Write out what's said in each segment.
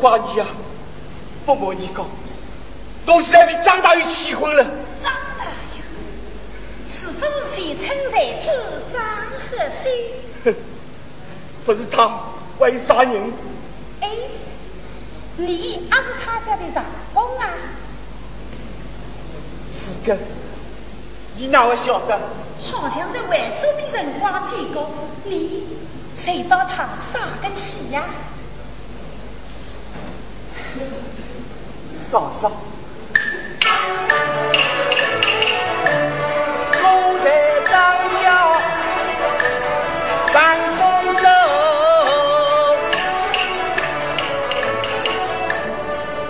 怪你啊，不瞒你讲，都是那边张大玉气昏了。张大玉，是否是谁称谁主张和谁？哼，不是他，还有啥人？哎，你也是他家的长工啊？是的，你哪会晓得？好像在外州的人光见过，你谁到他啥个气呀？嫂嫂，我在张家上工走，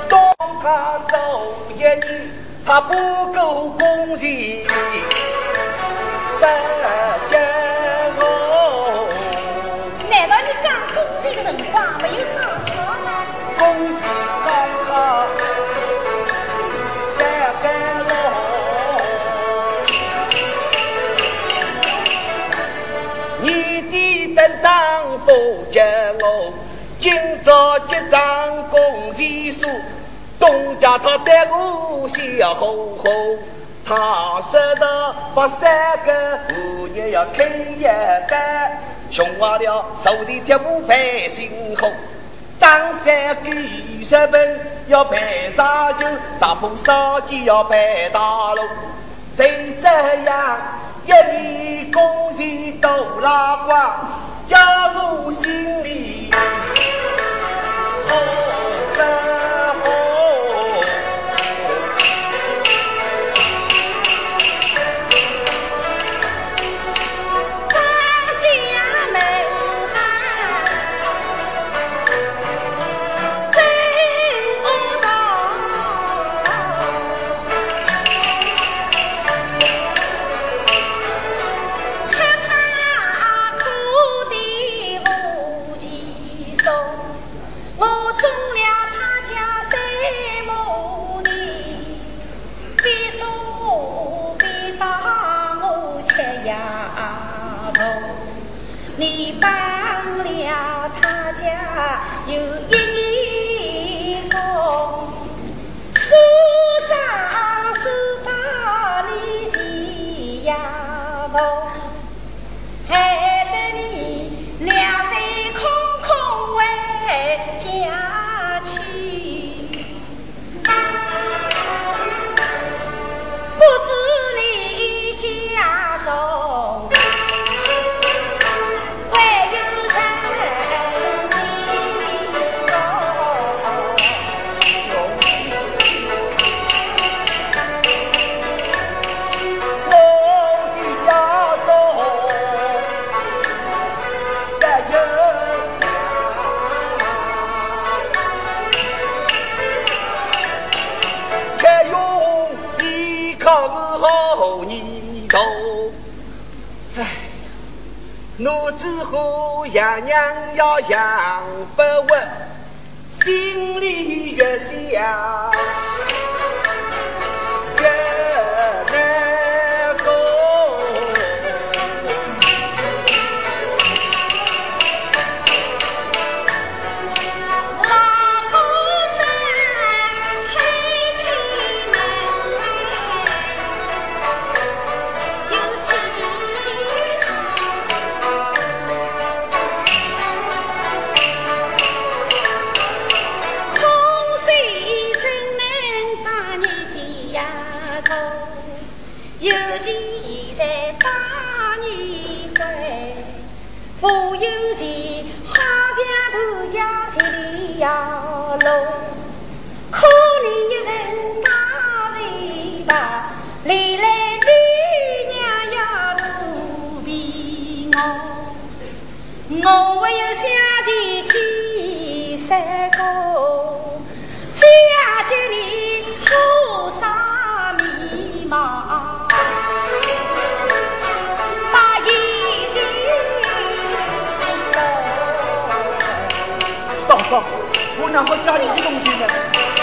当他走一年。他不够公钱，不见三干喽。你的担当不叫我，今朝结账公钱数。东家他对我笑呵呵，他说的把三个妇女要开一单，穷坏了手里铁布配新货，当三个二十本要摆啥酒，大铺烧鸡要摆大龙，谁这样？一年工钱都拉光，叫我心奴子和爷娘要养不稳，心里越想。然后家里的东西呢？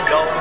I.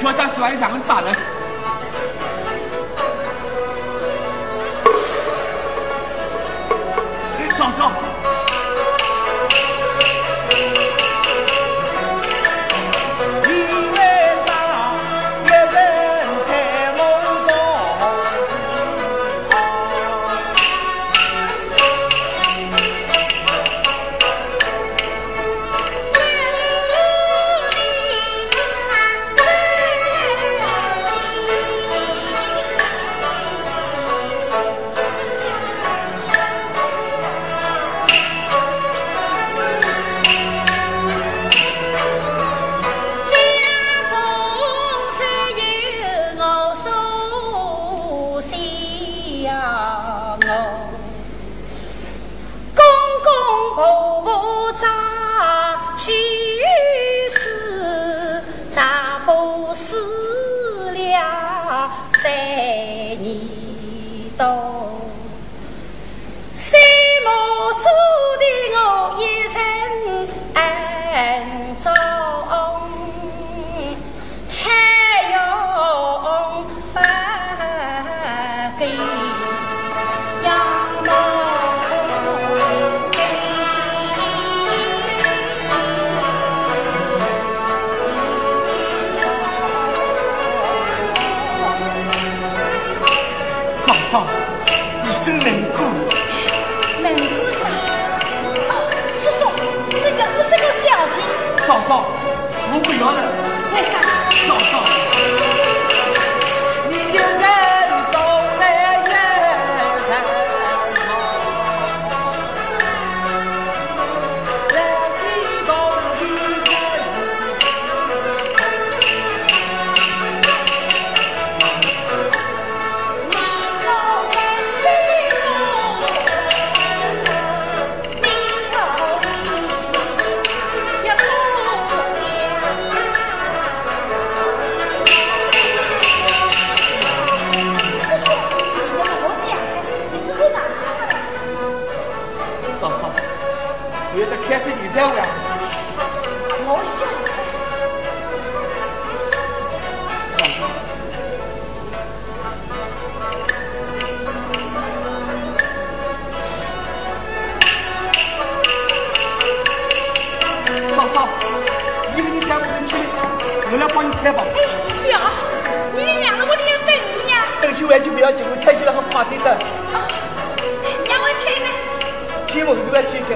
车加四百一千我给你了嫂，你真难过。难过啥？哦，叔叔，这个不是个孝心。嫂嫂，我不要了。为啥？嫂嫂。来去不要紧，我太起来，很怕天的。啊，两位亲呢？亲，我们这边亲的。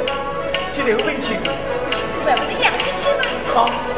亲，两位亲。喂，不是两个吗？好。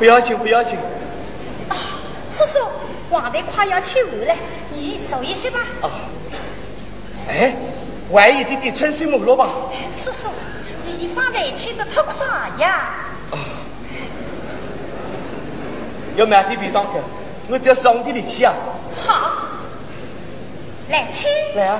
不要紧不要紧。啊叔叔我的快要去完了你手一些吧。啊。哎万一弟弟穿什么了吧？叔叔你放展也去的太快呀。啊。要买点皮当天我只要上地里去啊。好。来去来啊。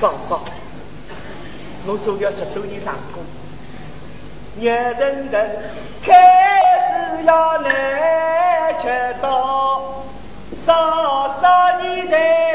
嫂嫂，我做了十多年长工，热腾腾开始要难吃到三十二。